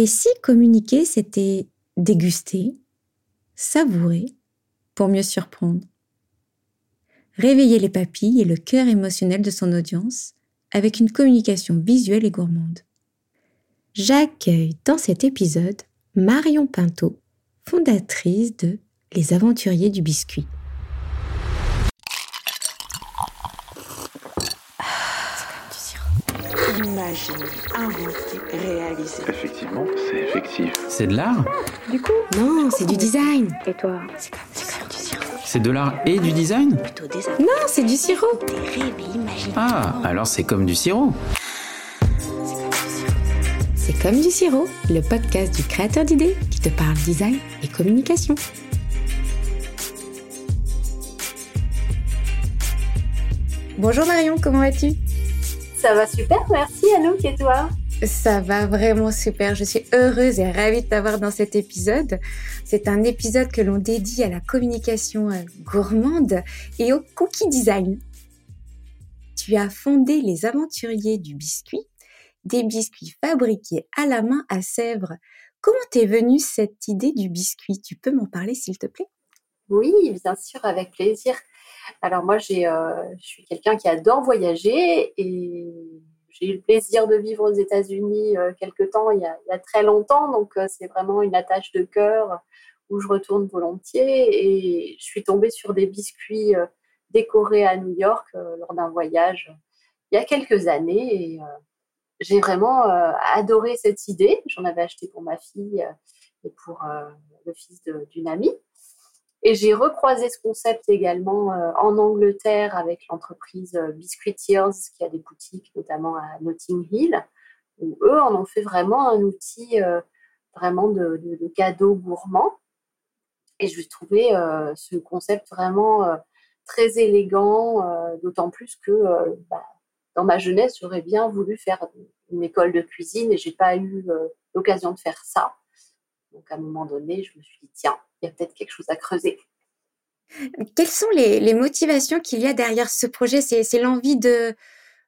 Et si communiquer, c'était déguster, savourer, pour mieux surprendre? Réveiller les papilles et le cœur émotionnel de son audience avec une communication visuelle et gourmande. J'accueille dans cet épisode Marion Pinto, fondatrice de Les Aventuriers du Biscuit. Imaginer, inventer, réaliser. Effectivement, c'est effectif. C'est de l'art Du coup Non, c'est du design. Et toi C'est comme, du sirop. C'est de l'art et du design Plutôt des Non, c'est du sirop. des rêves et. Ah, alors c'est comme du sirop. C'est comme du sirop, le podcast du créateur d'idées qui te parle design et communication. Bonjour Marion, comment vas-tu? Ça va super, merci Anouk et toi Ça va vraiment super. Je suis heureuse et ravie de t'avoir dans cet épisode. C'est un épisode que l'on dédie à la communication euh, gourmande et au cookie design. Tu as fondé les aventuriers du biscuit, des biscuits fabriqués à la main à Sèvres. Comment t'es venue cette idée du biscuit? Tu peux m'en parler s'il te plaît? Oui, bien sûr, avec plaisir. Alors moi, euh, je suis quelqu'un qui adore voyager et j'ai eu le plaisir de vivre aux États-Unis euh, quelque temps, il y, a, très longtemps, donc euh, c'est vraiment une attache de cœur où je retourne volontiers et je suis tombée sur des biscuits décorés à New York lors d'un voyage il y a quelques années et j'ai vraiment adoré cette idée. J'en avais acheté pour ma fille et pour le fils d'une amie. Et j'ai recroisé ce concept également euh, en Angleterre avec l'entreprise euh, Biscuiteers qui a des boutiques notamment à Notting Hill, où eux en ont fait vraiment un outil euh, vraiment de, de, de cadeau gourmand. Et je trouvais euh, ce concept vraiment euh, très élégant, euh, d'autant plus que bah, dans ma jeunesse, j'aurais bien voulu faire une école de cuisine et j'ai pas eu l'occasion de faire ça. Donc à un moment donné, je me suis dit, tiens, il y a peut-être quelque chose à creuser. Quelles sont les, les motivations qu'il y a derrière ce projet? C'est l'envie de,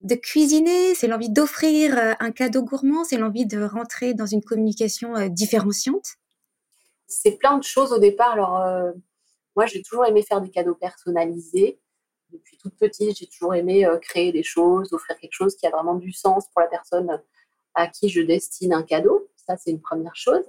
de cuisiner, c'est l'envie d'offrir euh, un cadeau gourmand, c'est l'envie de rentrer dans une communication euh, différenciante? C'est plein de choses au départ. Alors, euh, moi, j'ai toujours aimé faire des cadeaux personnalisés. Depuis toute petite, j'ai toujours aimé euh, créer des choses, offrir quelque chose qui a vraiment du sens pour la personne à qui je destine un cadeau. Ça, c'est une première chose.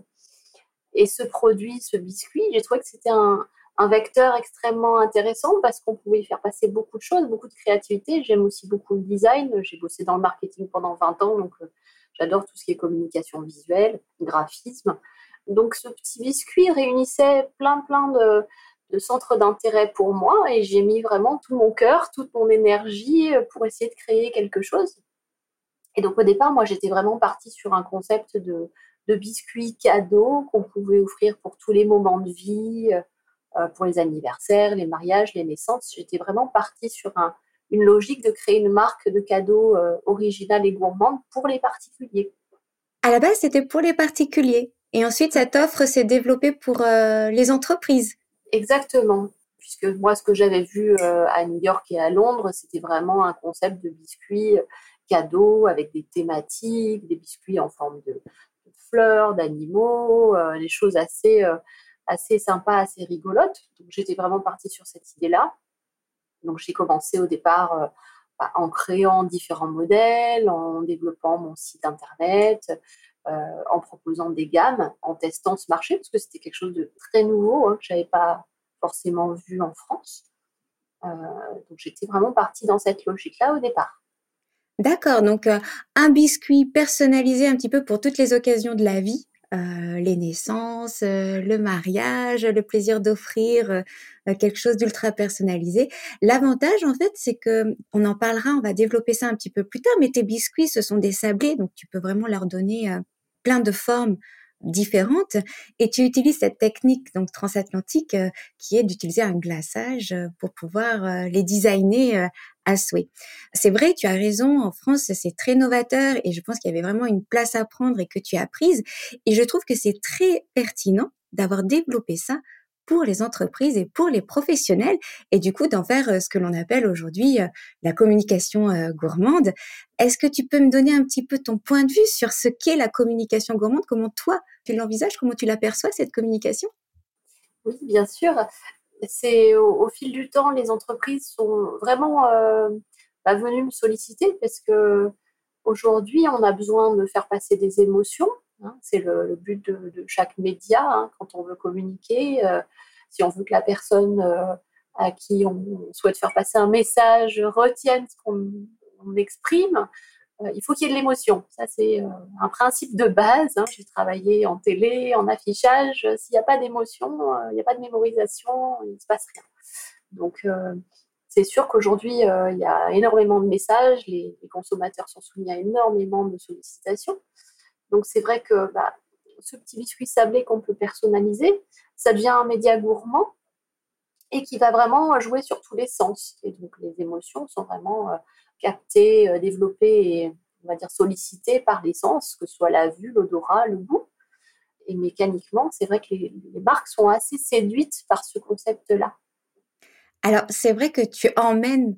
Et ce produit, ce biscuit, j'ai trouvé que c'était un, vecteur extrêmement intéressant parce qu'on pouvait faire passer beaucoup de choses, beaucoup de créativité. J'aime aussi beaucoup le design. J'ai bossé dans le marketing pendant 20 ans, donc euh, j'adore tout ce qui est communication visuelle, graphisme. Donc ce petit biscuit réunissait plein plein de, de centres d'intérêt pour moi et j'ai mis vraiment tout mon cœur, toute mon énergie euh, pour essayer de créer quelque chose. Et donc au départ, moi j'étais vraiment partie sur un concept de, de biscuits cadeaux qu'on pouvait offrir pour tous les moments de vie, euh, pour les anniversaires, les mariages, les naissances. J'étais vraiment partie sur un- une logique de créer une marque de cadeaux euh, originale et gourmande pour les particuliers. À la base, c'était pour les particuliers. Et ensuite, cette offre s'est développée pour euh, les entreprises. Exactement. Puisque moi, ce que j'avais vu euh, à New York et à Londres, c'était vraiment un concept de biscuits euh, cadeaux avec des thématiques, des biscuits en forme de fleurs, d'animaux, euh, des choses assez, euh, assez sympas, assez rigolotes. Donc, j'étais vraiment partie sur cette idée-là. Donc, j'ai commencé au départ euh, bah, en créant différents modèles, en développant mon site internet, en proposant des gammes, en testant ce marché, parce que c'était quelque chose de très nouveau hein, que je n'avais pas forcément vu en France. Donc j'étais vraiment partie dans cette logique-là au départ. D'accord, donc euh, un biscuit personnalisé un petit peu pour toutes les occasions de la vie, euh, les naissances, euh, le mariage, le plaisir d'offrir quelque chose d'ultra personnalisé. L'avantage en fait, c'est que on en parlera, on va développer ça un petit peu plus tard, mais tes biscuits ce sont des sablés, donc tu peux vraiment leur donner plein de formes différentes et tu utilises cette technique donc transatlantique euh, qui est d'utiliser un glaçage euh, pour pouvoir euh, les designer euh, à souhait. C'est vrai, tu as raison, en France, c'est très novateur et je pense qu'il y avait vraiment une place à prendre et que tu as prise. Et je trouve que c'est très pertinent d'avoir développé ça pour les entreprises et pour les professionnels, et du coup d'en faire euh, ce que l'on appelle aujourd'hui euh, la communication gourmande. Est-ce que tu peux me donner un petit peu ton point de vue sur ce qu'est la communication gourmande? Comment toi, tu l'envisages? Comment tu l'aperçois, cette communication? Oui, bien sûr. C'est au, fil du temps, les entreprises sont vraiment euh, bah, venues me solliciter parce que aujourd'hui, on a besoin de faire passer des émotions Hein, c'est le, but de, chaque média hein, quand on veut communiquer. Euh, si on veut que la personne euh, à qui on souhaite faire passer un message retienne ce qu'on exprime, il faut qu'il y ait de l'émotion. Ça, c'est euh, un principe de base. Hein. J'ai travaillé en télé, en affichage. S'il n'y a pas d'émotion, euh, il n'y a pas de mémorisation, il ne se passe rien. Donc, c'est sûr qu'aujourd'hui, il y a énormément de messages. Les, consommateurs sont soumis à énormément de sollicitations. Donc c'est vrai que bah, ce petit biscuit sablé qu'on peut personnaliser, ça devient un média gourmand et qui va vraiment jouer sur tous les sens. Et donc les émotions sont vraiment euh, captées, euh, développées et on va dire sollicitées par les sens, que ce soit la vue, l'odorat, le goût. Et mécaniquement, c'est vrai que les, marques sont assez séduites par ce concept-là. Alors c'est vrai que tu emmènes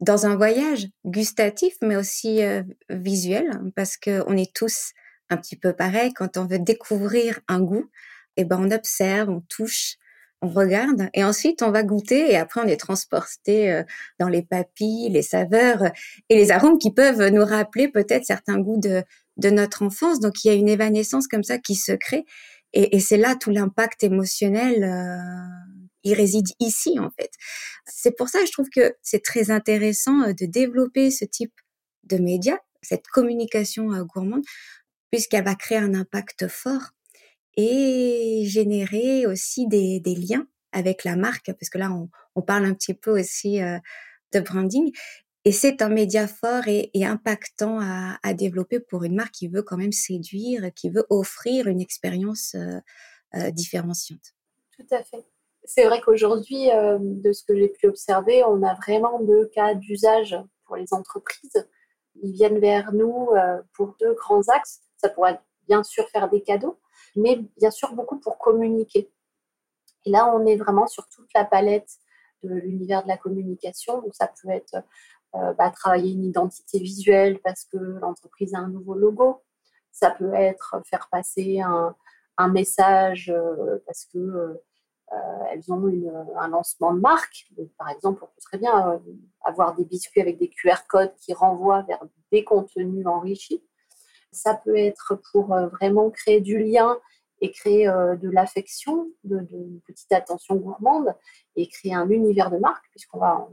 dans un voyage gustatif, mais aussi euh, visuel, parce qu'on est tous un petit peu pareil. Quand on veut découvrir un goût, eh ben, on observe, on touche, on regarde et ensuite on va goûter et après on est transporté euh, dans les papilles, les saveurs et les arômes qui peuvent nous rappeler peut-être certains goûts de, notre enfance. Donc il y a une évanescence comme ça qui se crée et, et c'est là tout l'impact émotionnel. Euh, il réside ici en fait. C'est pour ça que je trouve que c'est très intéressant euh, de développer ce type de médias, cette communication gourmande, puisqu'elle va créer un impact fort et générer aussi des, liens avec la marque, parce que là, on, parle un petit peu aussi euh, de branding. Et c'est un média fort et, impactant à, développer pour une marque qui veut quand même séduire, qui veut offrir une expérience euh, euh, différenciante. Tout à fait. C'est vrai qu'aujourd'hui, de ce que j'ai pu observer, on a vraiment deux cas d'usage pour les entreprises. Ils viennent vers nous pour deux grands axes. Ça pourrait bien sûr faire des cadeaux, mais bien sûr beaucoup pour communiquer. Et là, on est vraiment sur toute la palette de l'univers de la communication. Donc, ça peut être euh, bah, travailler une identité visuelle parce que l'entreprise a un nouveau logo. Ça peut être faire passer un, message euh, parce que euh, elles ont un lancement de marque. Par exemple, on peut très bien avoir des biscuits avec des QR codes qui renvoient vers des contenus enrichis. Ça peut être pour euh, vraiment créer du lien et créer euh, de l'affection, de, une petite attention gourmande et créer un univers de marque, puisqu'on va,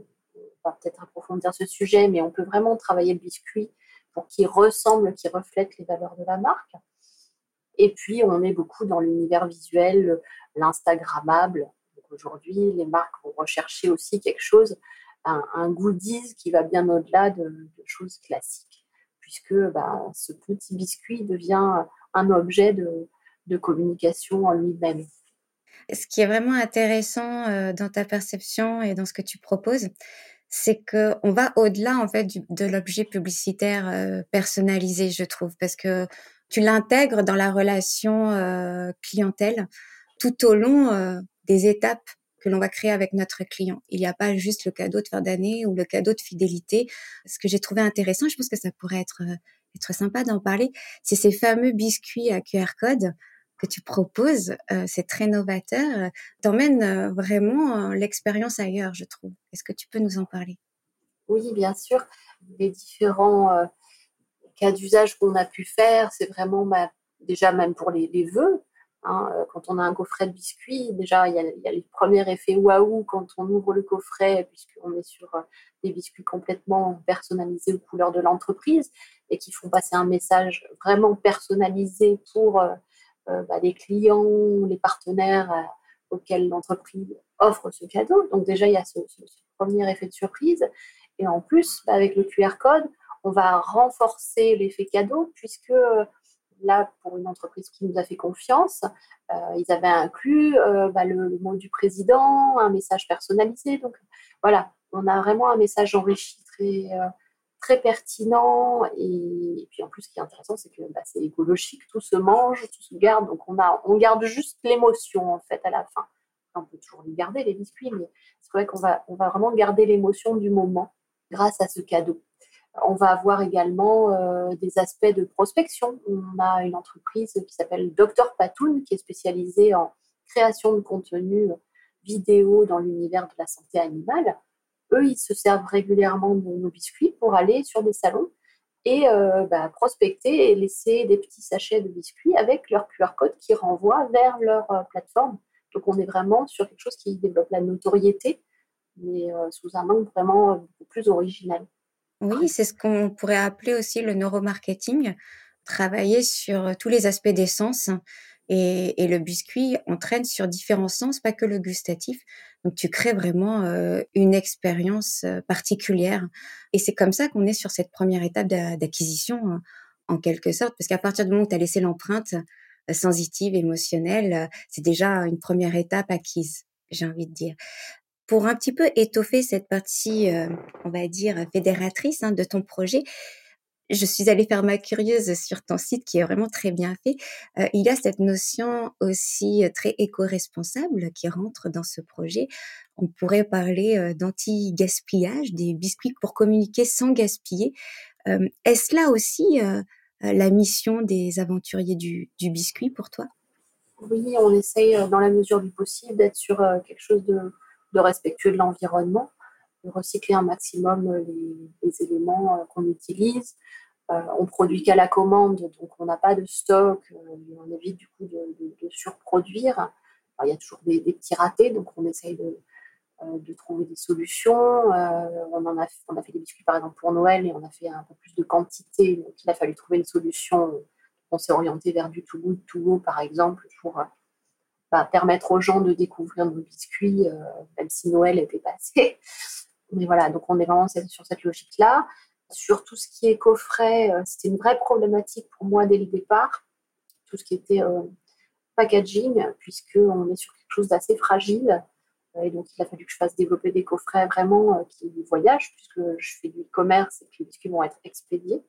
peut-être approfondir ce sujet, mais on peut vraiment travailler le biscuit pour qu'il ressemble, qu'il reflète les valeurs de la marque. Et puis, on est beaucoup dans l'univers visuel, l'Instagrammable. Aujourd'hui, les marques vont rechercher aussi quelque chose, un, goodies qui va bien au-delà de, de choses classiques puisque bah, ce petit biscuit devient un objet de, de communication en lui-même. Ce qui est vraiment intéressant euh, dans ta perception et dans ce que tu proposes, c'est que on va au-delà en fait de l'objet publicitaire euh, personnalisé, je trouve, parce que tu l'intègres dans la relation euh, clientèle tout au long des étapes que l'on va créer avec notre client. Il n'y a pas juste le cadeau de fin d'année ou le cadeau de fidélité. Ce que j'ai trouvé intéressant, je pense que ça pourrait être, euh, être sympa d'en parler, c'est ces fameux biscuits à QR code que tu proposes. Euh, c'est très novateur. T'emmènes euh, vraiment l'expérience ailleurs, je trouve. Est-ce que tu peux nous en parler? Oui, bien sûr. Les différents cas d'usage qu'on a pu faire, c'est vraiment déjà même pour les vœux. Hein, quand on a un coffret de biscuits, déjà, il y a, les premiers effets waouh quand on ouvre le coffret, puisqu'on est sur des biscuits complètement personnalisés aux couleurs de l'entreprise et qui font passer un message vraiment personnalisé pour euh, bah, les clients, les partenaires euh, auxquels l'entreprise offre ce cadeau. Donc déjà, il y a ce premier effet de surprise. Et en plus, bah, avec le QR code, on va renforcer l'effet cadeau puisque là, pour une entreprise qui nous a fait confiance, euh, ils avaient inclus euh, bah, le, mot du président, un message personnalisé. Donc voilà, on a vraiment un message enrichi très, euh, pertinent. Et, et, puis en plus, ce qui est intéressant, c'est que bah, c'est écologique, tout se mange, tout se garde. Donc on, a, on garde juste l'émotion en fait à la fin. on peut toujours les garder, les biscuits, mais c'est vrai qu'on va, on va vraiment garder l'émotion du moment grâce à ce cadeau. On va avoir également euh, des aspects de prospection. On a une entreprise qui s'appelle Dr Patoun, qui est spécialisée en création de contenu vidéo dans l'univers de la santé animale. Eux, ils se servent régulièrement de nos biscuits pour aller sur des salons et euh, bah, prospecter et laisser des petits sachets de biscuits avec leur QR code qui renvoie vers leur euh, plateforme. Donc on est vraiment sur quelque chose qui développe la notoriété, mais sous un angle vraiment beaucoup plus original. Oui, c'est ce qu'on pourrait appeler aussi le neuromarketing, travailler sur tous les aspects des sens. Et, le biscuit entraîne sur différents sens, pas que le gustatif. Donc tu crées vraiment une expérience particulière. Et c'est comme ça qu'on est sur cette première étape d'acquisition, en quelque sorte, parce qu'à partir du moment où tu as laissé l'empreinte sensitive, émotionnelle, c'est déjà une première étape acquise, j'ai envie de dire pour un petit peu étoffer cette partie, euh, on va dire, fédératrice hein, de ton projet, je suis allée faire ma curieuse sur ton site qui est vraiment très bien fait. Euh, il y a cette notion aussi euh, très éco-responsable qui rentre dans ce projet. On pourrait parler d'anti-gaspillage, des biscuits pour communiquer sans gaspiller. Est-ce là aussi la mission des aventuriers du, du, biscuit pour toi? Oui, on essaye dans la mesure du possible d'être sur quelque chose de de respectueux de l'environnement, de recycler un maximum euh, les, éléments euh, qu'on utilise. Euh, on produit qu'à la commande, donc on n'a pas de stock, on évite du coup de, surproduire. il y a toujours des, petits ratés, donc on essaye de, trouver des solutions. on, en a, fait des biscuits par exemple pour Noël et on a fait un peu plus de quantité, donc il a fallu trouver une solution. On s'est orienté vers du Togo, Togo par exemple, pour permettre aux gens de découvrir nos biscuits, euh, même si Noël était passé. Mais voilà, donc on est vraiment sur cette logique-là. Sur tout ce qui est coffret, euh, c'était une vraie problématique pour moi dès le départ. Tout ce qui était euh, packaging, puisqu'on est sur quelque chose d'assez fragile. Et donc, il a fallu que je fasse développer des coffrets vraiment qui voyagent, puisque je fais du e-commerce et que les biscuits vont être expédiés.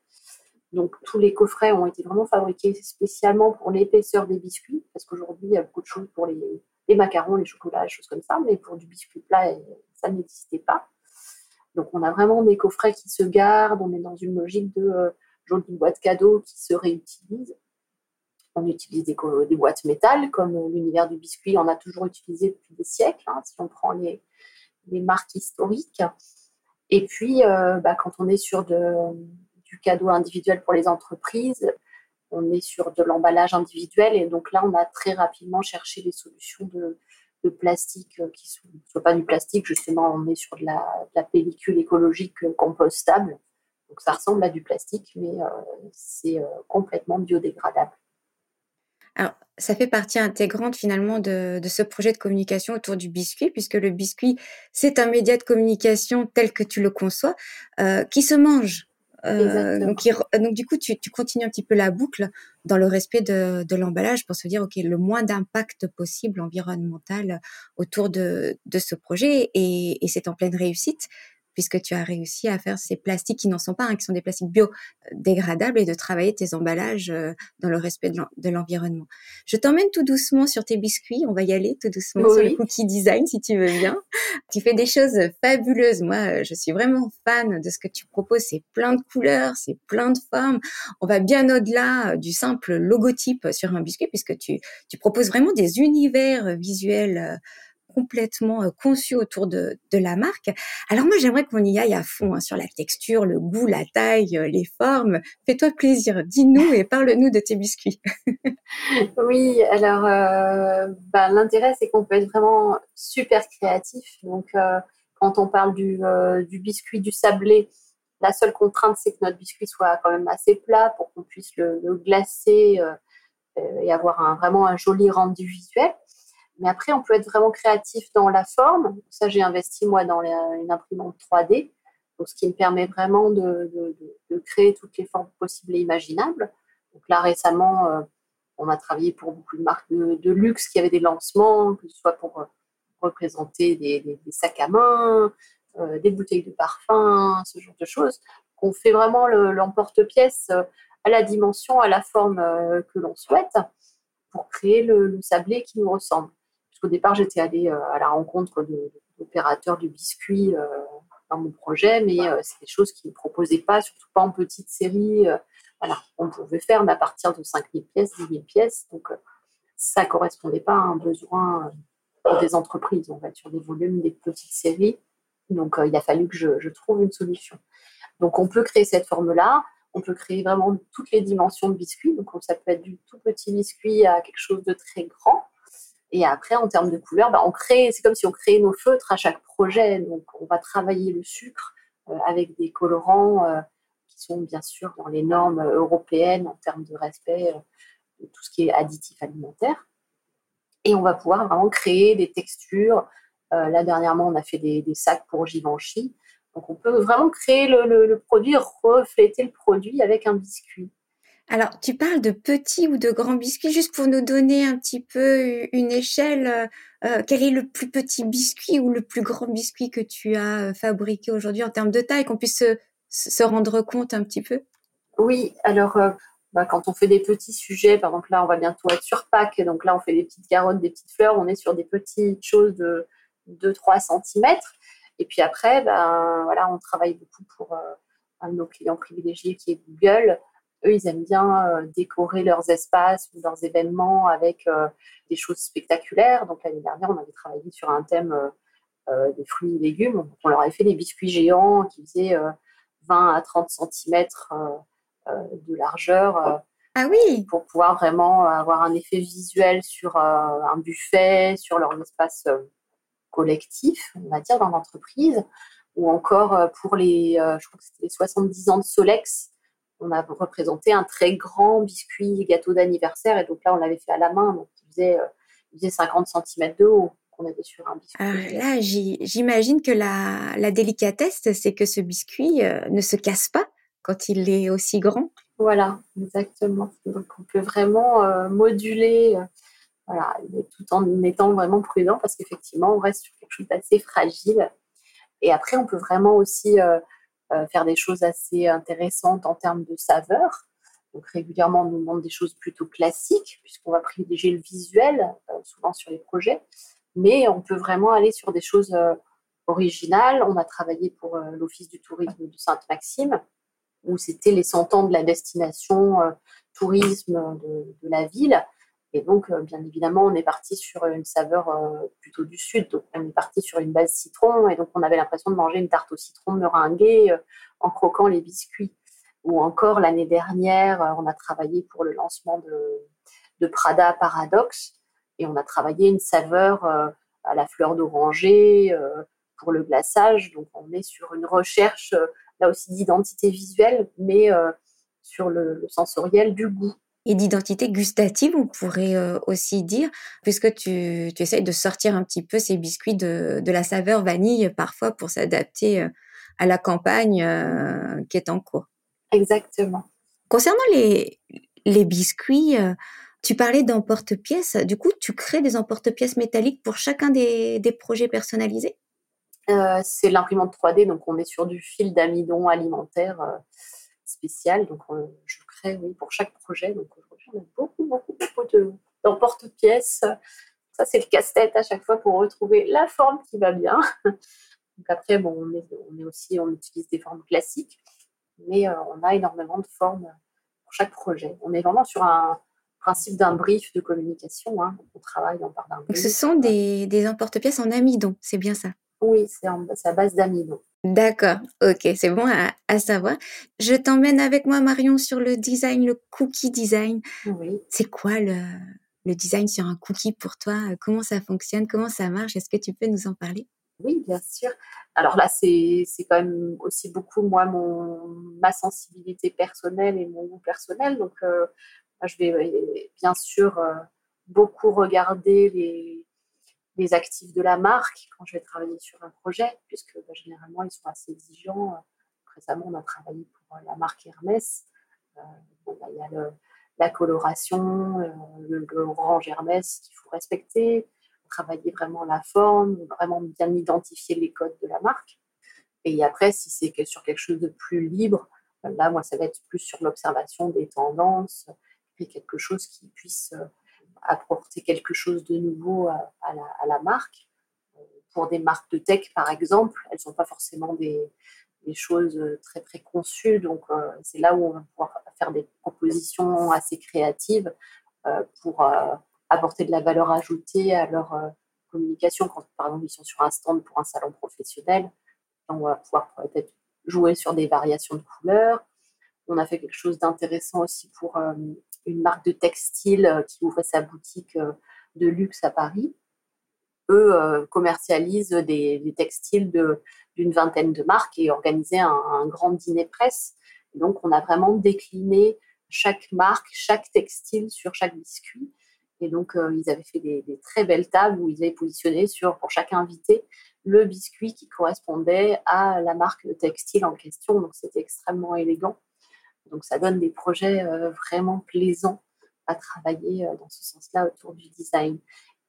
Donc tous les coffrets ont été vraiment fabriqués spécialement pour l'épaisseur des biscuits, parce qu'aujourd'hui il y a beaucoup de choses pour les, macarons, les chocolats, choses comme ça, mais pour du biscuit plat, ça n'existait pas. Donc on a vraiment des coffrets qui se gardent, on est dans une logique de euh, jolie boîte cadeau qui se réutilise. On utilise des, boîtes métal, comme l'univers du biscuit, on a toujours utilisé depuis des siècles, hein, si on prend les, marques historiques. Et puis, euh, bah, quand on est sur de, cadeau individuel pour les entreprises. On est sur de l'emballage individuel et donc là, on a très rapidement cherché des solutions de, plastique qui ne soient pas du plastique. Justement, on est sur de la, pellicule écologique compostable. Donc ça ressemble à du plastique, mais euh, c'est euh, complètement biodégradable. Alors, ça fait partie intégrante finalement de, ce projet de communication autour du biscuit, puisque le biscuit, c'est un média de communication tel que tu le conçois, euh, qui se mange. Euh, donc, donc, du coup, tu, tu, continues un petit peu la boucle dans le respect de, de l'emballage pour se dire, OK, le moins d'impact possible environnemental autour de, de ce projet et, et c'est en pleine réussite puisque tu as réussi à faire ces plastiques qui n'en sont pas, hein, qui sont des plastiques biodégradables et de travailler tes emballages euh, dans le respect de l'environnement. Je t'emmène tout doucement sur tes biscuits. On va y aller tout doucement sur le cookie design si tu veux bien. tu fais des choses fabuleuses. Moi, euh, je suis vraiment fan de ce que tu proposes. C'est plein de couleurs, c'est plein de formes. On va bien au-delà euh, du simple logotype sur un biscuit puisque tu, tu proposes vraiment des univers visuels complètement conçu autour de, la marque. Alors moi, j'aimerais qu'on y aille à fond hein, sur la texture, le goût, la taille, les formes. Fais-toi plaisir, dis-nous et parle-nous de tes biscuits. oui, alors euh, bah, l'intérêt, c'est qu'on peut être vraiment super créatif. Donc, euh, quand on parle du, euh, biscuit, du sablé, la seule contrainte, c'est que notre biscuit soit quand même assez plat pour qu'on puisse le, glacer et avoir vraiment un joli rendu visuel. Mais après, on peut être vraiment créatif dans la forme. Ça, j'ai investi, moi, dans une imprimante 3D, donc, ce qui me permet vraiment de, créer toutes les formes possibles et imaginables. Donc là, récemment, euh, on a travaillé pour beaucoup de marques de, luxe qui avaient des lancements, que ce soit pour euh, représenter des, sacs à main, euh, des bouteilles de parfum, ce genre de choses. On fait vraiment l'emporte-pièce à la dimension, à la forme que l'on souhaite pour créer le, sablé qui nous ressemble puisqu'au départ, j'étais allée à la rencontre d'opérateurs du biscuit dans mon projet, mais c'est des choses qu'ils ne proposaient pas, surtout pas en petite série. voilà, on pouvait faire, mais à partir de 5000 pièces, 10 000 pièces. Donc, ça ne correspondait pas à un besoin des entreprises. On va être sur des volumes, des petites séries. Donc, il a fallu que je, je trouve une solution. Donc, on peut créer cette forme-là. On peut créer vraiment toutes les dimensions de biscuit. Donc, ça peut être du tout petit biscuit à quelque chose de très grand. Et après, en termes de couleur, bah, on crée, c'est comme si on créait nos feutres à chaque projet. Donc, on va travailler le sucre euh, avec des colorants euh, qui sont bien sûr dans les normes européennes en termes de respect euh, de tout ce qui est additif alimentaire. Et on va pouvoir vraiment créer des textures. là, dernièrement, on a fait des, sacs pour Givenchy. Donc, on peut vraiment créer le produit, refléter le produit avec un biscuit. Alors, tu parles de petits ou de grands biscuits, juste pour nous donner un petit peu une échelle. Euh, euh, quel est le plus petit biscuit ou le plus grand biscuit que tu as euh, fabriqué aujourd'hui en termes de taille, qu'on puisse se, rendre compte un petit peu? Oui, alors bah, quand on fait des petits sujets, par exemple là, on va bientôt être sur Pâques, donc là, on fait des petites carottes, des petites fleurs, on est sur des petites choses de 2-3 cm. Et puis après, ben, voilà, on travaille beaucoup pour un de nos clients privilégiés qui est Google eux, ils aiment bien euh, décorer leurs espaces ou leurs événements avec euh, des choses spectaculaires. Donc l'année dernière, on avait travaillé sur un thème euh, des fruits et légumes. on leur avait fait des biscuits géants qui faisaient 20 à 30 cm de largeur. Ah oui Pour pouvoir vraiment avoir un effet visuel sur un buffet, sur leur espace collectif, on va dire, dans l'entreprise. Ou encore pour les, je crois que c'était les 70 ans de Solex, on a représenté un très grand biscuit gâteau d'anniversaire. Et donc là, on l'avait fait à la main. Donc, il faisait, 50 euh, cm de haut qu'on avait sur un biscuit. Ah, là, j'imagine que la, délicatesse, c'est que ce biscuit euh, ne se casse pas quand il est aussi grand. Voilà, exactement. Donc, on peut vraiment euh, moduler, voilà, tout en étant vraiment prudent parce qu'effectivement, on reste sur quelque chose d'assez fragile. Et après, on peut vraiment aussi euh, faire des choses assez intéressantes en termes de saveur. Donc régulièrement, on nous demande des choses plutôt classiques, puisqu'on va privilégier le visuel, euh, souvent sur les projets. Mais on peut vraiment aller sur des choses euh, originales. On a travaillé pour l'Office du tourisme de Sainte-Maxime, où c'était les 100 ans de la destination tourisme de, la ville. Et donc, euh, bien évidemment, on est parti sur une saveur euh, plutôt du sud. Donc, on est parti sur une base citron. Et donc, on avait l'impression de manger une tarte au citron meringuée euh, en croquant les biscuits. Ou encore, l'année dernière, on a travaillé pour le lancement de, Prada Paradox. Et on a travaillé une saveur à la fleur d'oranger pour le glaçage. Donc, on est sur une recherche, là aussi, d'identité visuelle, mais sur le sensoriel du goût et d'identité gustative, on pourrait euh, aussi dire, puisque tu, tu essayes de sortir un petit peu ces biscuits de, de la saveur vanille parfois pour s'adapter euh, à la campagne euh, qui est en cours. Exactement. Concernant les, les biscuits, tu parlais d'emporte-pièces. Du coup, tu crées des emporte-pièces métalliques pour chacun des, des projets personnalisés? C'est l'imprimante 3D, donc on est sur du fil d'amidon alimentaire spécial. Donc, je oui, pour chaque projet. Donc, aujourd'hui, on a beaucoup, beaucoup, beaucoup d'emporte-pièces. Ça, c'est le casse-tête à chaque fois pour retrouver la forme qui va bien. Donc, après, bon, on, est, on est aussi, on utilise des formes classiques, mais euh, on a énormément de formes pour chaque projet. On est vraiment sur un principe d'un brief de communication. Hein. On travaille, on part d'un brief. Donc, ce sont des, des emporte-pièces en amidon, c'est bien ça? Oui, c'est à base d'amidon. D'accord, ok, c'est bon à, savoir. Je t'emmène avec moi, Marion, sur le design, le cookie design. Oui. C'est quoi le, le design sur un cookie pour toi? Comment ça fonctionne? Comment ça marche? Est-ce que tu peux nous en parler? Oui, bien sûr. Alors là, c'est quand même aussi beaucoup, moi, mon, ma sensibilité personnelle et mon goût personnel. Donc, euh, je vais bien sûr euh, beaucoup regarder les, les actifs de la marque quand je vais travailler sur un projet, puisque bah, généralement ils sont assez exigeants. Récemment, on a travaillé pour euh, la marque Hermès. Euh, bah, il y a la coloration, euh, le, orange Hermès qu'il faut respecter, travailler vraiment la forme, vraiment bien identifier les codes de la marque. Et après, si c'est sur quelque chose de plus libre, là, moi, ça va être plus sur l'observation des tendances, et quelque chose qui puisse apporter quelque chose de nouveau à, la, marque. Pour des marques de tech, par exemple, elles n'ont pas forcément des, choses très préconçues. Donc, c'est là où on va pouvoir faire des propositions assez créatives pour apporter de la valeur ajoutée à leur communication. Quand, par exemple, ils sont sur un stand pour un salon professionnel, on va pouvoir peut-être jouer sur des variations de couleurs. On a fait quelque chose d'intéressant aussi pour euh, une marque de textile euh, qui ouvrait sa boutique euh, de luxe à Paris. Eux commercialisent des, textiles d'une vingtaine de marques et organisaient un, grand dîner presse. donc, on a vraiment décliné chaque marque, chaque textile sur chaque biscuit. Et donc, ils avaient fait des, des, très belles tables où ils avaient positionné sur, pour chaque invité, le biscuit qui correspondait à la marque de textile en question. Donc, c'était extrêmement élégant. Donc, ça donne des projets euh, vraiment plaisants à travailler euh, dans ce sens-là autour du design.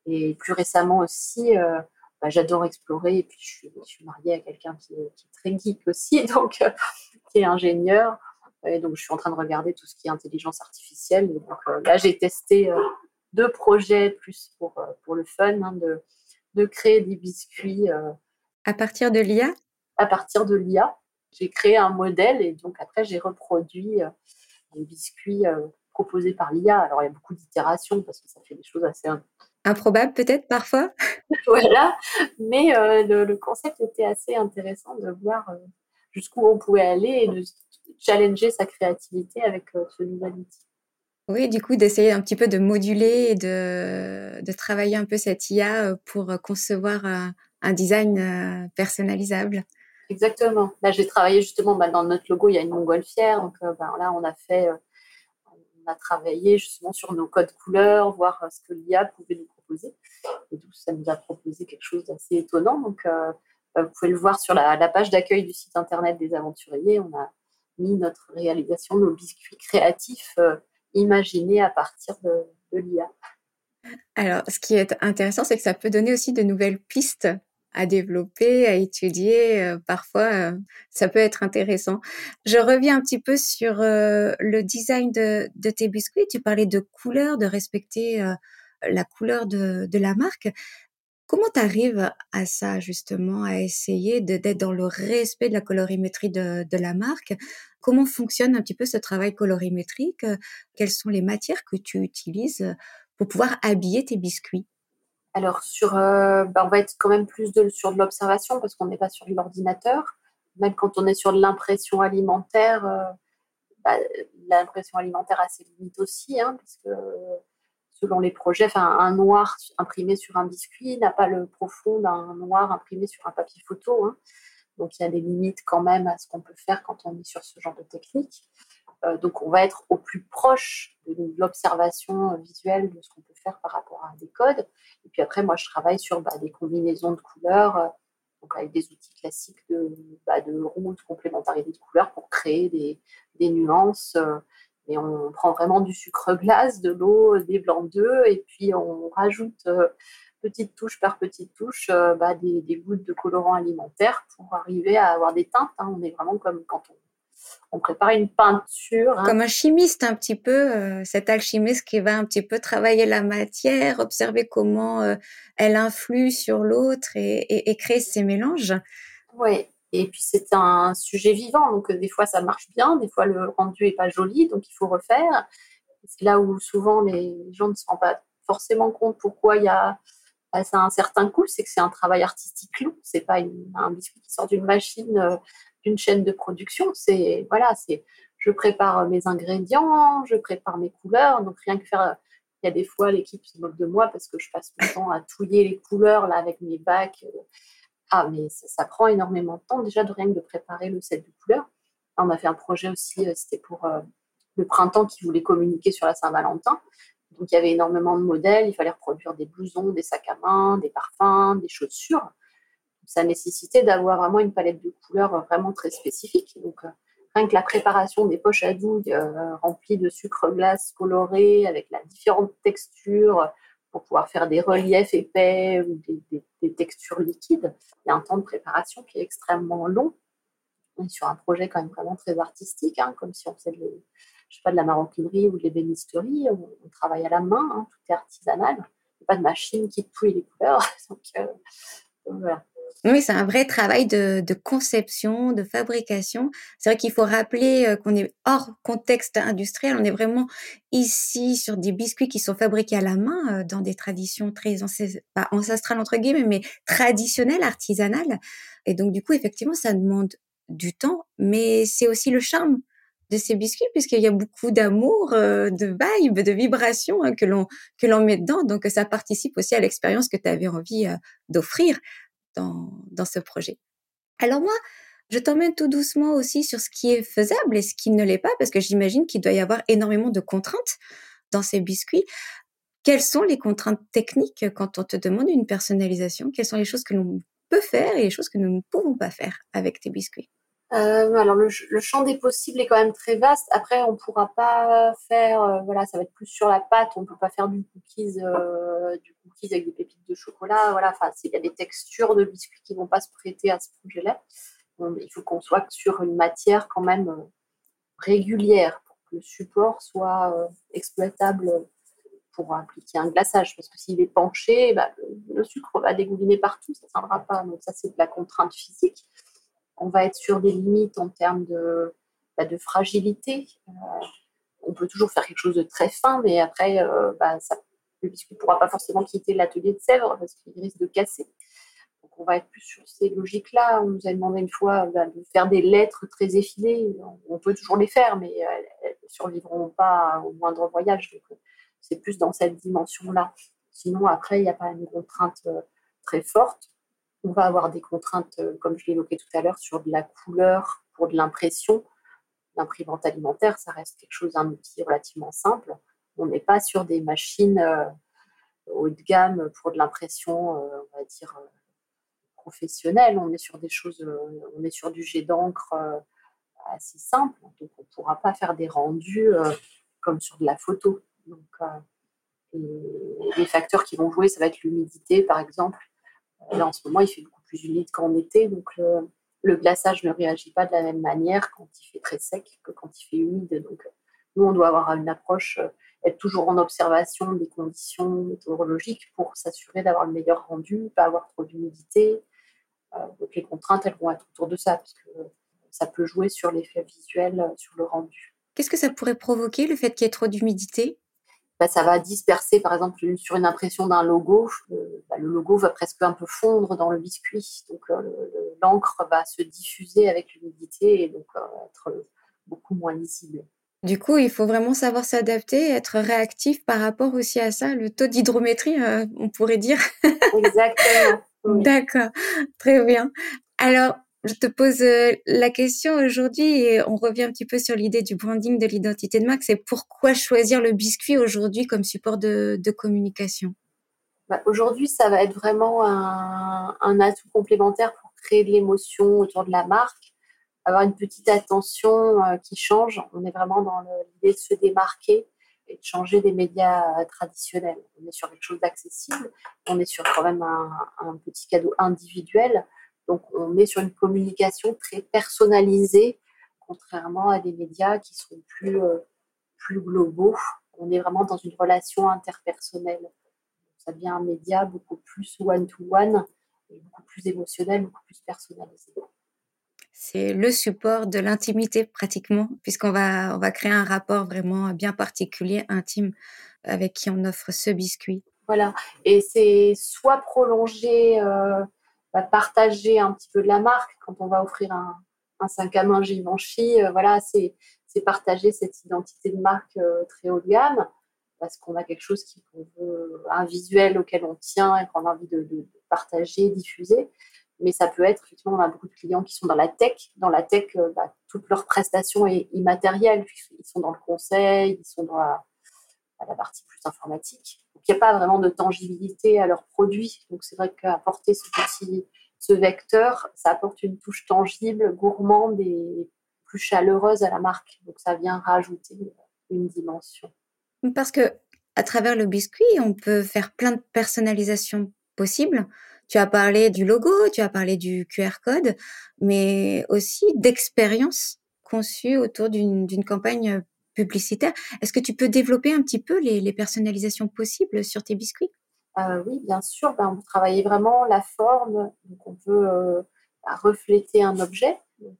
Et plus récemment aussi, euh, bah, j'adore explorer. Et puis, je suis, mariée à quelqu'un qui, est très geek aussi, donc qui est ingénieur. Et donc, je suis en train de regarder tout ce qui est intelligence artificielle. donc, là, j'ai testé deux projets plus pour, pour le fun, hein, de, de créer des biscuits. à partir de l'IA À partir de l'IA j'ai créé un modèle et donc après j'ai reproduit euh, les biscuits euh, proposés par l'IA. Alors il y a beaucoup d'itérations parce que ça fait des choses assez improbables peut-être parfois. voilà, mais euh, le, concept était assez intéressant de voir jusqu'où on pouvait aller et de challenger sa créativité avec ce nouvel outil. Oui, du coup, d'essayer un petit peu de moduler et de, de travailler un peu cette IA pour concevoir un design personnalisable. Exactement. Là, j'ai travaillé justement bah, dans notre logo, il y a une montgolfière. Donc euh, bah, là, on a fait, euh, on a travaillé justement sur nos codes couleurs, voir euh, ce que l'IA pouvait nous proposer. Et donc, ça nous a proposé quelque chose d'assez étonnant. Donc, vous pouvez le voir sur la, page d'accueil du site internet des aventuriers. On a mis notre réalisation, nos biscuits créatifs imaginés à partir de l'IA. Alors, ce qui est intéressant, c'est que ça peut donner aussi de nouvelles pistes à développer, à étudier. Euh, parfois, euh, ça peut être intéressant. Je reviens un petit peu sur euh, le design de, de, tes biscuits. Tu parlais de couleur, de respecter la couleur de, de la marque. Comment tu arrives à ça, justement, à essayer d'être dans le respect de la colorimétrie de, de, la marque? Comment fonctionne un petit peu ce travail colorimétrique? Quelles sont les matières que tu utilises pour pouvoir habiller tes biscuits? Alors, sur, euh, bah, on va être quand même plus sur de l'observation parce qu'on n'est pas sur l'ordinateur. Même quand on est sur de l'impression alimentaire, euh, bah, l'impression alimentaire a ses limites aussi, hein, parce que selon les projets, un noir imprimé sur un biscuit n'a pas le profond d'un noir imprimé sur un papier photo. Hein. Donc, il y a des limites quand même à ce qu'on peut faire quand on est sur ce genre de technique. Euh, donc, on va être au plus proche de l'observation visuelle de ce qu'on peut faire par rapport à des codes. Et puis après, moi, je travaille sur bah, des combinaisons de couleurs, euh, avec des outils classiques de, bah, de route, complémentarité de couleurs pour créer des, nuances. Euh, et on prend vraiment du sucre glace, de l'eau, des blancs d'œufs, et puis on rajoute petite touche par petite touche bah, des, des, gouttes de colorant alimentaire pour arriver à avoir des teintes. Hein. On est vraiment comme quand on on prépare une peinture. Hein. Comme un chimiste un petit peu, euh, cet alchimiste qui va un petit peu travailler la matière, observer comment euh, elle influe sur l'autre et, créer ces mélanges. Oui, et puis c'est un sujet vivant, donc euh, des fois ça marche bien, des fois le rendu est pas joli, donc il faut refaire. C'est là où souvent les gens ne se rendent pas forcément compte pourquoi il y a ça a un certain coût, c'est que c'est un travail artistique long, c'est pas un biscuit qui sort d'une machine d'une chaîne de production. C'est voilà, c'est je prépare mes ingrédients, je prépare mes couleurs. Donc rien que faire, il y a des fois l'équipe se moque de moi parce que je passe mon temps à touiller les couleurs là avec mes bacs. Ah mais ça, prend énormément de temps déjà de rien que de préparer le set de couleurs. on a fait un projet aussi, euh, c'était pour euh, le printemps qui voulait communiquer sur la Saint-Valentin. Donc il y avait énormément de modèles, il fallait reproduire des blousons, des sacs à main, des parfums, des chaussures ça nécessitait d'avoir vraiment une palette de couleurs vraiment très spécifique. Donc, euh, rien que la préparation des poches à douille euh, remplies de sucre glace coloré avec la différente texture pour pouvoir faire des reliefs épais ou des, textures liquides, il y a un temps de préparation qui est extrêmement long. On est sur un projet quand même vraiment très artistique, hein, comme si on faisait de la maroquinerie ou de l'ébénisterie. On, travaille à la main, hein, tout est artisanal. Il n'y a pas de machine qui touille les couleurs. Euh, donc voilà. Oui, c'est un vrai travail de, de conception, de fabrication. C'est vrai qu'il faut rappeler euh, qu'on est hors contexte industriel. On est vraiment ici sur des biscuits qui sont fabriqués à la main euh, dans des traditions très pas ancestrales entre guillemets, mais traditionnelles, artisanales. Et donc du coup, effectivement, ça demande du temps, mais c'est aussi le charme de ces biscuits puisqu'il y a beaucoup d'amour, euh, de vibe, de vibrations hein, que l'on que l'on met dedans. Donc ça participe aussi à l'expérience que tu avais envie d'offrir dans, ce projet. Alors moi, je t'emmène tout doucement aussi sur ce qui est faisable et ce qui ne l'est pas, parce que j'imagine qu'il doit y avoir énormément de contraintes dans ces biscuits. Quelles sont les contraintes techniques quand on te demande une personnalisation? Quelles sont les choses que l'on peut faire et les choses que nous ne pouvons pas faire avec tes biscuits? Euh, alors le, ch- le champ des possibles est quand même très vaste. Après, on pourra pas faire, euh, voilà, ça va être plus sur la pâte. On peut pas faire du cookies, euh, du cookies avec des pépites de chocolat. Voilà, enfin, il y a des textures de biscuits qui vont pas se prêter à ce projet-là. Il faut qu'on soit sur une matière quand même régulière pour que le support soit exploitable pour appliquer un glaçage. Parce que s'il est penché, bah, le, le sucre va dégouliner partout, ça ne tiendra pas. Donc ça, c'est de la contrainte physique. On va être sur des limites en termes de, bah, fragilité. Euh, on peut toujours faire quelque chose de très fin, mais après, euh, bah, le biscuit ne pourra pas forcément quitter l'atelier de Sèvres parce qu'il risque de casser. Donc on va être plus sur ces logiques-là. On nous a demandé une fois bah, de faire des lettres très effilées. On peut toujours les faire, mais euh, elles ne survivront pas au moindre voyage. Donc, c'est plus dans cette dimension-là. Sinon, après, il n'y a pas une contrainte très forte. On va avoir des contraintes, euh, comme je l'évoquais tout à l'heure, sur de la couleur, pour de l'impression. L'imprimante alimentaire, ça reste quelque chose, un outil relativement simple. On n'est pas sur des machines euh, haut de gamme pour de l'impression, euh, on va dire, professionnelle. On est sur des choses, on est sur du jet d'encre assez simple. Donc, on ne pourra pas faire des rendus comme sur de la photo. Donc, les facteurs qui vont jouer, ça va être l'humidité, par exemple. Là, en ce moment, il fait beaucoup plus humide qu'en été, donc le, le glaçage ne réagit pas de la même manière quand il fait très sec que quand il fait humide. Donc, nous, on doit avoir une approche, euh, être toujours en observation des conditions météorologiques pour s'assurer d'avoir le meilleur rendu, pas avoir trop d'humidité. Euh, donc, les contraintes, elles vont être autour de ça, parce que ça peut jouer sur l'effet visuel, euh, sur le rendu. Qu'est-ce que ça pourrait provoquer, le fait qu'il y ait trop d'humidité? Bah, ça va disperser, par exemple, une- sur une impression d'un logo, euh, bah, le logo va presque un peu fondre dans le biscuit. Donc, euh, le- le- l'encre va se diffuser avec l'humidité et donc euh, être beaucoup moins lisible. Du coup, il faut vraiment savoir s'adapter, être réactif par rapport aussi à ça, le taux d'hydrométrie, on pourrait dire. Exactement. Oui. D'accord, très bien. Alors, je te pose euh, la question aujourd'hui et on revient un petit peu sur l'idée du branding, de l'identité de marque. C'est pourquoi choisir le biscuit aujourd'hui comme support de, communication? Bah, Aujourd'hui, ça va être vraiment un, atout complémentaire pour créer de l'émotion autour de la marque, avoir une petite attention euh, qui change. On est vraiment dans l'idée de se démarquer et de changer des médias euh, traditionnels. On est sur quelque chose d'accessible, on est sur quand même un petit cadeau individuel. Donc, on est sur une communication très personnalisée, contrairement à des médias qui sont plus, euh, plus globaux. On est vraiment dans une relation interpersonnelle ça devient un média beaucoup plus one-to-one, et beaucoup plus émotionnel, beaucoup plus personnalisé. C'est le support de l'intimité pratiquement, puisqu'on va, on va créer un rapport vraiment bien particulier, intime, avec qui on offre ce biscuit. Voilà, et c'est soit prolonger, euh, partager un petit peu de la marque quand on va offrir un, un sac à main Givenchy, euh, voilà, c'est partager cette identité de marque euh, très haut de gamme parce qu'on a quelque chose qui veut, un visuel auquel on tient et qu'on a envie de, partager, diffuser. Mais ça peut être, effectivement, on a beaucoup de clients qui sont dans la tech. Dans la tech, euh, bah, toute leur prestation est immatérielle. Ils sont dans le conseil, ils sont dans la partie plus informatique. Il n'y a pas vraiment de tangibilité à leurs produits. Donc, c'est vrai qu'apporter ce petit ce vecteur, ça apporte une touche tangible, gourmande et plus chaleureuse à la marque. Donc, ça vient rajouter une dimension. Parce que à travers le biscuit, on peut faire plein de personnalisations possibles. Tu as parlé du logo, tu as parlé du QR code, mais aussi d'expériences conçues autour d'une campagne publicitaire. Est-ce que tu peux développer un petit peu les, personnalisations possibles sur tes biscuits? Oui, bien sûr. Ben, on travaillait vraiment la forme. Donc, on peut bah, refléter un objet. Donc,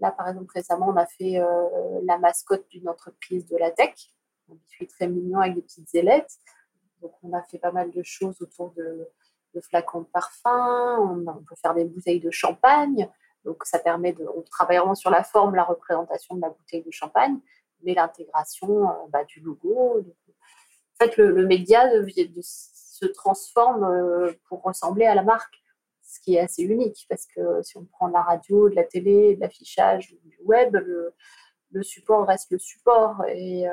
là, par exemple, récemment, on a fait la mascotte d'une entreprise de la tech. Un biscuit très mignon avec des petites ailettes. Donc, on a fait pas mal de choses autour de, flacons de parfum. On, peut faire des bouteilles de champagne. Donc, ça permet de. On travaille vraiment sur la forme, la représentation de la bouteille de champagne, l'intégration euh, bah, du logo. En fait, le, média se transforme euh, pour ressembler à la marque, ce qui est assez unique parce que si on prend de la radio, de la télé, de l'affichage, du web, le, support reste le support. Et euh,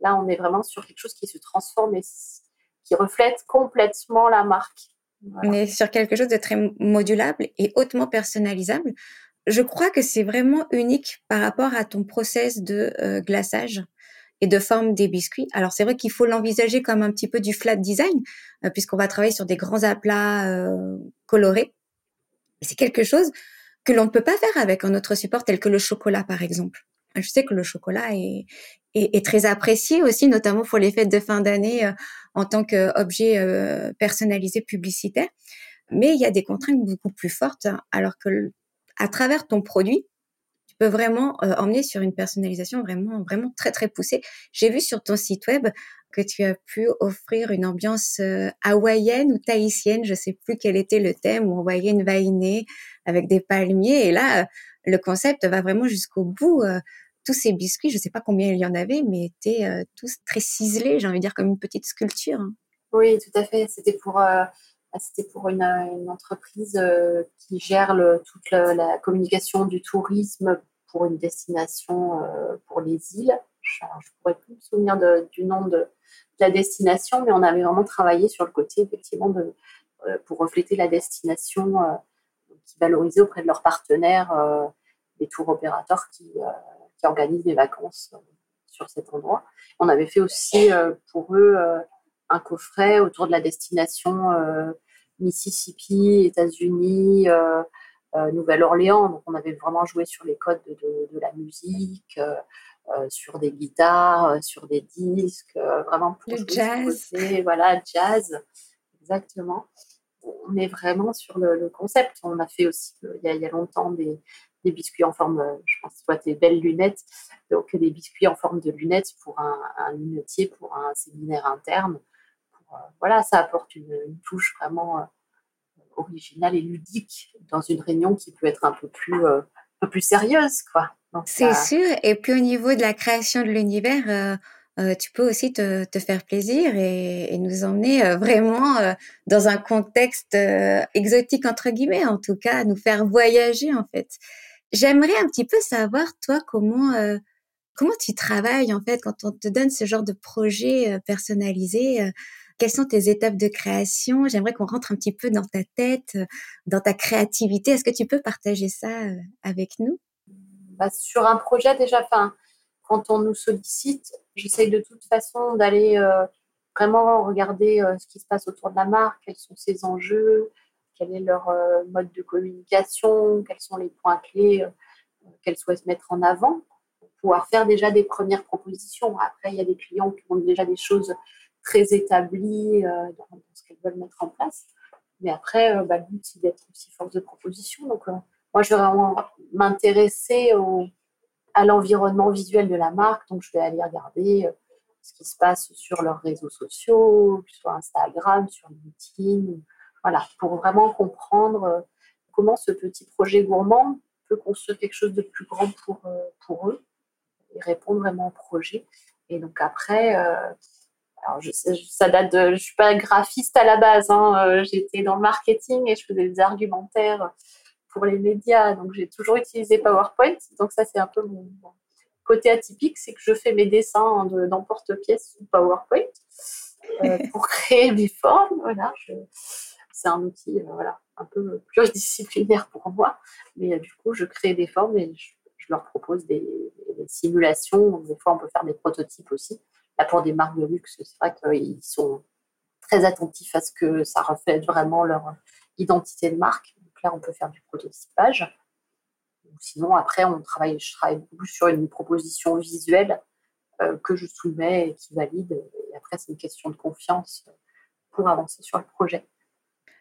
là, on est vraiment sur quelque chose qui se transforme et qui reflète complètement la marque. On est sur quelque chose de très modulable et hautement personnalisable. Je crois que c'est vraiment unique par rapport à ton process de euh, glaçage et de forme des biscuits. Alors c'est vrai qu'il faut l'envisager comme un petit peu du flat design euh, puisqu'on va travailler sur des grands aplats euh, colorés. C'est quelque chose que l'on ne peut pas faire avec un autre support tel que le chocolat par exemple. Je sais que le chocolat est, est, très apprécié aussi, notamment pour les fêtes de fin d'année euh, en tant qu'objet euh, personnalisé publicitaire. Mais il y a des contraintes beaucoup plus fortes, hein, alors que à travers ton produit, tu peux vraiment euh, emmener sur une personnalisation vraiment, vraiment très, très poussée. J'ai vu sur ton site web que tu as pu offrir une ambiance hawaïenne ou tahitienne, je sais plus quel était le thème, voyait une vainée avec des palmiers. Et là, le concept va vraiment jusqu'au bout tous ces biscuits, je ne sais pas combien il y en avait, mais étaient euh, tous très ciselés, j'ai envie de dire comme une petite sculpture. Hein. Oui, tout à fait. C'était pour, euh, c'était pour une, entreprise euh, qui gère toute la, communication du tourisme pour une destination pour les îles. Je ne pourrais plus me souvenir du nom de, la destination, mais on avait vraiment travaillé sur le côté, effectivement, de, pour refléter la destination qui valorisait auprès de leurs partenaires, les tours opérateurs qui organisent des vacances euh, sur cet endroit. On avait fait aussi euh, pour eux euh, un coffret autour de la destination Mississippi, États-Unis, Nouvelle-Orléans. Donc on avait vraiment joué sur les codes de, la musique, sur des guitares, sur des disques, vraiment pour le jazz. voilà, jazz, exactement. On est vraiment sur le, concept. On a fait aussi il y a, il y a longtemps des, des biscuits en forme, euh, je pense, soit tes belles lunettes, donc des biscuits en forme de lunettes pour un, lunetier, pour un séminaire interne. Euh, voilà, ça apporte une, touche vraiment euh, originale et ludique dans une réunion qui peut être un peu plus, un peu plus sérieuse, quoi. C'est sûr. Et puis au niveau de la création de l'univers, tu peux aussi te, te faire plaisir et, et nous emmener vraiment dans un contexte exotique entre guillemets, en tout cas, nous faire voyager en fait. J'aimerais un petit peu savoir, toi, comment, euh, comment tu travailles, en fait, quand on te donne ce genre de projet euh, personnalisé. Euh, quelles sont tes étapes de création? J'aimerais qu'on rentre un petit peu dans ta tête, dans ta créativité. Est-ce que tu peux partager ça avec nous? Bah, Sur un projet, déjà, quand on nous sollicite, j'essaye de toute façon d'aller vraiment regarder ce qui se passe autour de la marque, quels sont ses enjeux, quel est leur euh, mode de communication, quels sont les points clés euh, qu'elles souhaitent mettre en avant, pour pouvoir faire déjà des premières propositions. Après, il y a des clients qui ont déjà des choses très établies euh, dans, ce qu'elles veulent mettre en place. Mais après, bah, le but, c'est d'être aussi force de proposition. Donc, moi, je vais vraiment m'intéresser à l'environnement visuel de la marque. Donc, je vais aller regarder ce qui se passe sur leurs réseaux sociaux, soit Instagram, sur LinkedIn, voilà, pour vraiment comprendre euh, comment ce petit projet gourmand peut construire quelque chose de plus grand pour, euh, pour eux et répondre vraiment au projet. Et donc après, euh, alors je, ça date de, je suis pas graphiste à la base, hein, j'étais dans le marketing et je faisais des argumentaires pour les médias, donc j'ai toujours utilisé PowerPoint. Donc ça c'est un peu mon, côté atypique, c'est que je fais mes dessins d'emporte-pièce sous PowerPoint pour créer mes formes. Voilà, c'est un outil euh, voilà, un peu pluridisciplinaire pour moi. Mais euh, du coup, je crée des formes et je, leur propose des, simulations. Des fois, on peut faire des prototypes aussi. Là, pour des marques de luxe, c'est vrai qu'ils sont très attentifs à ce que ça reflète vraiment leur identité de marque. Donc là, on peut faire du prototypage. Sinon, après, on travaille, je travaille beaucoup sur une proposition visuelle euh, que je soumets et qui valide. Et après, c'est une question de confiance pour avancer sur le projet.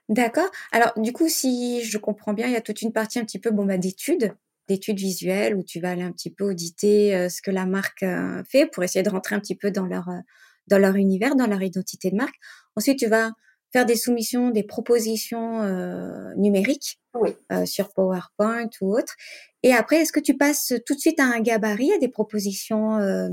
D'accord. Alors, du coup, si je comprends bien, il y a toute une partie un petit peu bon, bah, d'études, d'études visuelles où tu vas aller un petit peu auditer euh, ce que la marque euh, fait pour essayer de rentrer un petit peu dans leur, euh, dans leur univers, dans leur identité de marque. Ensuite, tu vas faire des soumissions, des propositions euh, numériques Oui. euh, sur PowerPoint ou autre. Et après, est-ce que tu passes tout de suite à un gabarit, à des propositions euh,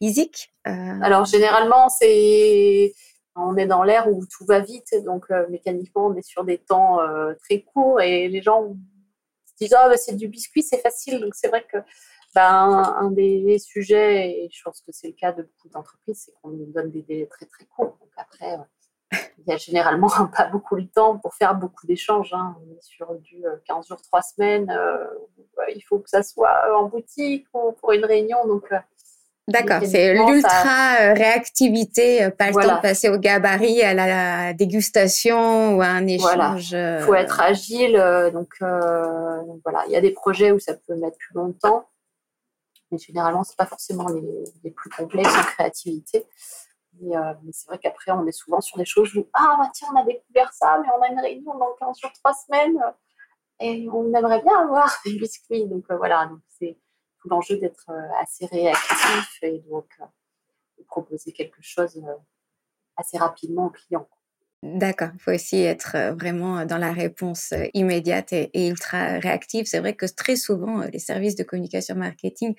physiques Alors généralement, c'est on est dans l'ère où tout va vite, donc mécaniquement, on est sur des temps très courts et les gens se disent ah bah, c'est du biscuit, c'est facile. Donc c'est vrai que ben, un des sujets, et je pense que c'est le cas de beaucoup d'entreprises, c'est qu'on nous donne des délais très très courts. Donc après, euh, il y a généralement pas beaucoup de temps pour faire beaucoup d'échanges. hein. On est sur du euh, 15 jours, 3 semaines. euh, il faut que ça soit en boutique ou pour une réunion. Donc euh, D'accord, c'est l'ultra euh, réactivité, euh, pas le temps de passer au gabarit, à la dégustation ou à un échange. euh, Il faut être agile. euh, donc, euh, donc voilà, il y a des projets où ça peut mettre plus longtemps, mais généralement, c'est pas forcément les, les plus complexes en créativité. Mais, euh, mais c'est vrai qu'après, on est souvent sur des choses où ah bah, tiens, on a découvert ça, mais on a une réunion dans 15 jours, 3 semaines, euh, et on aimerait bien avoir des biscuits. Donc euh, voilà, donc c'est l'enjeu d'être euh, assez réactif et donc euh, de proposer quelque chose euh, assez rapidement au client. D'accord, il faut aussi être vraiment dans la réponse immédiate et, et ultra réactive. C'est vrai que très souvent, les services de communication marketing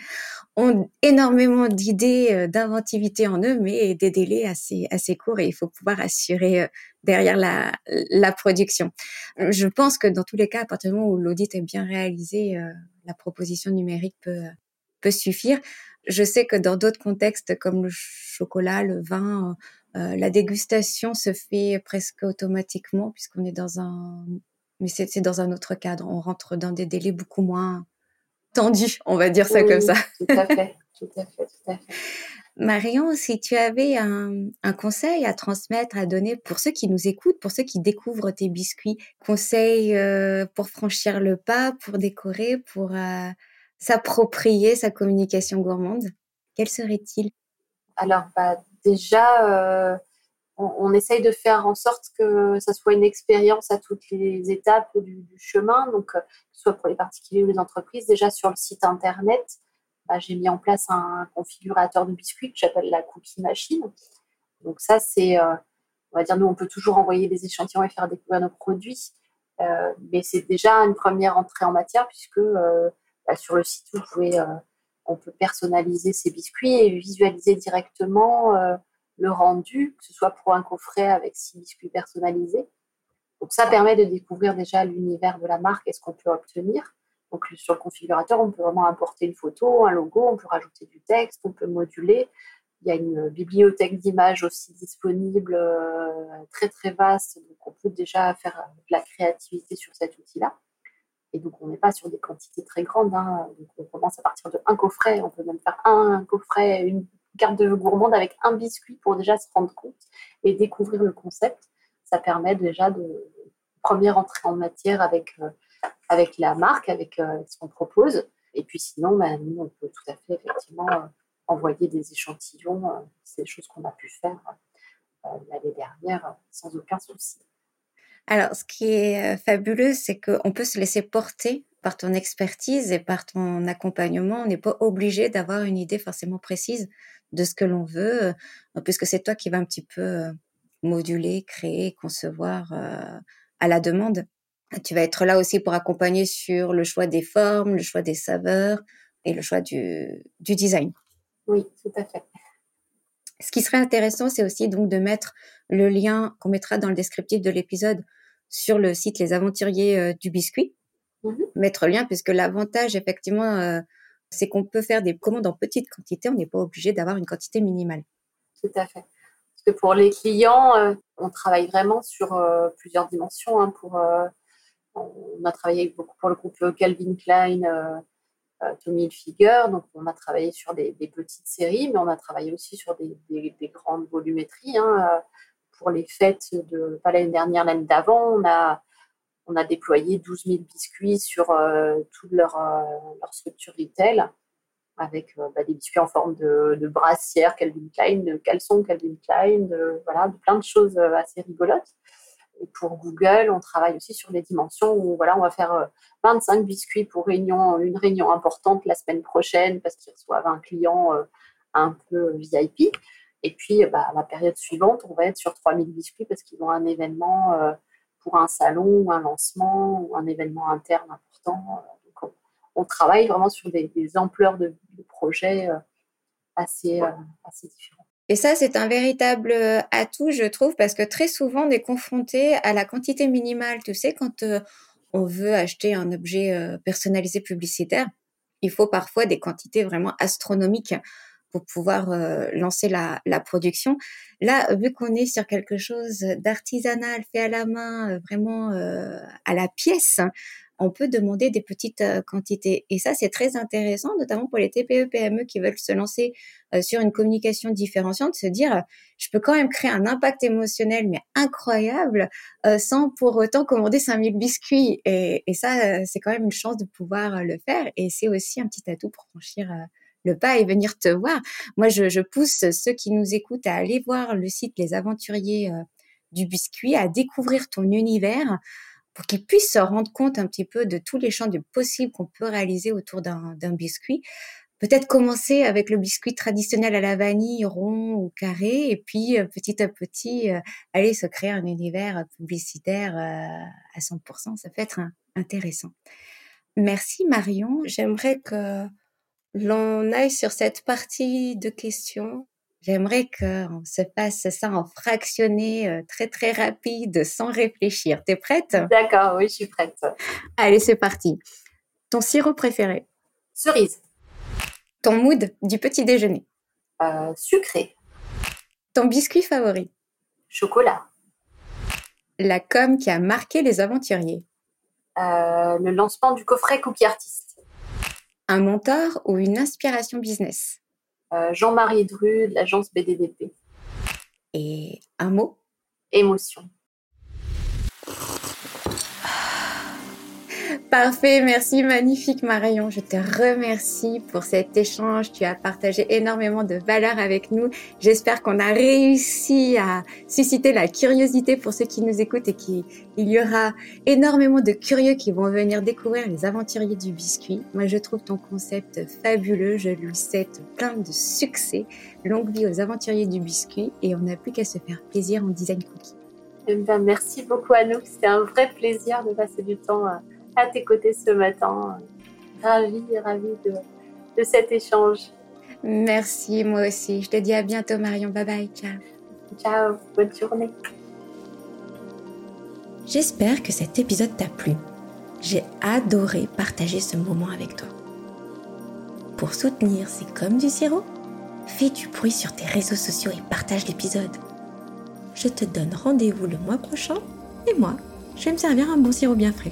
ont énormément d'idées, d'inventivité en eux, mais des délais assez, assez courts et il faut pouvoir assurer derrière la, la production. Je pense que dans tous les cas, à partir du moment où l'audit est bien réalisé, la proposition numérique peut, peut suffire. Je sais que dans d'autres contextes comme le chocolat, le vin, euh, la dégustation se fait presque automatiquement puisqu'on est dans un, mais c'est dans un autre cadre. On rentre dans des délais beaucoup moins tendus, on va dire ça Oui, comme ça. Tout à fait, tout à fait, tout à fait. Marion, si tu avais un, un conseil à transmettre, à donner pour ceux qui nous écoutent, pour ceux qui découvrent tes biscuits, conseil euh, pour franchir le pas, pour décorer, pour euh, s'approprier sa communication gourmande, quel serait-il? Alors, bah, déjà, euh, on, essaye de faire en sorte que ça soit une expérience à toutes les étapes du, chemin, donc euh, que ce soit pour les particuliers ou les entreprises. Déjà, sur le site internet, bah, j'ai mis en place un configurateur de biscuits que j'appelle la cookie machine. Donc, ça, c'est, euh, on va dire, nous, on peut toujours envoyer des échantillons et faire découvrir nos produits, mais c'est déjà une première entrée en matière puisque bah, sur le site, vous pouvez. On peut personnaliser ces biscuits et visualiser directement euh, le rendu, que ce soit pour un coffret avec six biscuits personnalisés. Donc ça permet de découvrir déjà l'univers de la marque et ce qu'on peut obtenir. Donc sur le configurateur, on peut vraiment importer une photo, un logo, on peut rajouter du texte, on peut moduler. Il y a une bibliothèque d'images aussi disponible, euh, très très vaste. Donc on peut déjà faire euh, de la créativité sur cet outil-là. Et donc, on n'est pas sur des quantités très grandes. hein. On commence à partir de un coffret. On peut même faire un coffret, une carte de gourmande avec un biscuit pour déjà se rendre compte et découvrir le concept. Ça permet déjà de première entrée en matière avec, euh, avec la marque, avec euh, ce qu'on propose. Et puis sinon, bah, nous, on peut tout à fait effectivement euh, envoyer des échantillons. C'est des choses qu'on a pu faire l'année dernière sans aucun souci. Alors, ce qui est euh, fabuleux, c'est qu'on peut se laisser porter par ton expertise et par ton accompagnement. On n'est pas obligé d'avoir une idée forcément précise de ce que l'on veut, euh, puisque c'est toi qui vas un petit peu euh, moduler, créer, concevoir à la demande. Tu vas être là aussi pour accompagner sur le choix des formes, le choix des saveurs et le choix du, du design. Oui, tout à fait. Ce qui serait intéressant, c'est aussi donc de mettre le lien qu'on mettra dans le descriptif de l'épisode sur le site Les Aventuriers euh, du Biscuit. Mhm. Mettre le lien, puisque l'avantage, effectivement, euh, c'est qu'on peut faire des commandes en petite quantité. On n'est pas obligé d'avoir une quantité minimale. Tout à fait. Parce que pour les clients, euh, on travaille vraiment sur euh, plusieurs dimensions. hein, pour, euh, on a travaillé beaucoup pour le groupe Calvin Klein, Tommy Hilfiger. Donc, on a travaillé sur des, des petites séries, mais on a travaillé aussi sur des, des- des grandes volumétries. hein, pour les fêtes de, pas l'année dernière, l'année d'avant, on a, déployé 12 000 biscuits sur euh, toute leur, euh, leur structure retail. avec bah, des biscuits en forme de, brassière Calvin Klein, de caleçon Calvin Klein, de, voilà, plein de choses assez rigolotes. Pour Google, on travaille aussi sur les dimensions où voilà, on va faire 25 biscuits pour réunion, une réunion importante la semaine prochaine parce qu'ils reçoivent un client un peu VIP. Et puis, bah, la période suivante, on va être sur 3000 biscuits parce qu'ils ont un événement pour un salon ou un lancement ou un événement interne important. Donc, on, travaille vraiment sur des, ampleurs de, projets euh, assez, euh, assez différents. Et ça, c'est un véritable euh, atout, je trouve, parce que très souvent, on est confronté à la quantité minimale. Tu sais, quand on veut acheter un objet personnalisé publicitaire, il faut parfois des quantités vraiment astronomiques pour pouvoir euh, lancer la, la, production. Là, vu qu'on est sur quelque chose d'artisanal, fait à la main, euh, vraiment euh, à la pièce, on peut demander des petites quantités. Et ça, c'est très intéressant, notamment pour les TPE, PME qui veulent se lancer sur une communication différenciante, se dire, je peux quand même créer un impact émotionnel, mais incroyable, sans pour autant commander 5000 biscuits. Et, et ça, c'est quand même une chance de pouvoir le faire. Et c'est aussi un petit atout pour franchir le pas et venir te voir. Moi, je, pousse ceux qui nous écoutent à aller voir le site Les Aventuriers euh, du Biscuit, à découvrir ton univers pour qu'ils puissent se rendre compte un petit peu de tous les champs de possibles qu'on peut réaliser autour d'un biscuit. Peut-être commencer avec le biscuit traditionnel à la vanille, rond ou carré, et puis euh, petit à petit euh, aller se créer un univers publicitaire à 100%. Ça peut être intéressant. Merci Marion. J'aimerais que l'on aille sur cette partie de questions. J'aimerais qu'on se passe ça en fractionné euh, très très rapide sans réfléchir. T'es prête? D'accord, oui, je suis prête. Allez, c'est parti. Ton sirop préféré? Cerise. Ton mood du petit déjeuner? Euh, Sucré. Ton biscuit favori? Chocolat. La com qui a marqué les aventuriers? Euh, Le lancement du coffret Cookie Artist. Un mentor ou une inspiration business? Euh, Jean-Marie Dru de l'agence BDDP. Et un mot? Émotion. Parfait, merci, magnifique Marion. Je te remercie pour cet échange. Tu as partagé énormément de valeurs avec nous. J'espère qu'on a réussi à susciter la curiosité pour ceux qui nous écoutent et qu'il y aura énormément de curieux qui vont venir découvrir les aventuriers du biscuit. Moi, je trouve ton concept fabuleux. Je lui souhaite plein de succès. Longue vie aux aventuriers du biscuit et on n'a plus qu'à se faire plaisir en design cookie. Eh ben, merci beaucoup à nous. C'était un vrai plaisir de passer du temps à à tes côtés ce matin. Ravie, ravie de, de cet échange. Merci, moi aussi. Je te dis à bientôt, Marion. Bye bye. Ciao. Ciao. Bonne journée. J'espère que cet épisode t'a plu. J'ai adoré partager ce moment avec toi. Pour soutenir C'est comme du sirop, fais du bruit sur tes réseaux sociaux et partage l'épisode. Je te donne rendez-vous le mois prochain et moi, je vais me servir un bon sirop bien frais.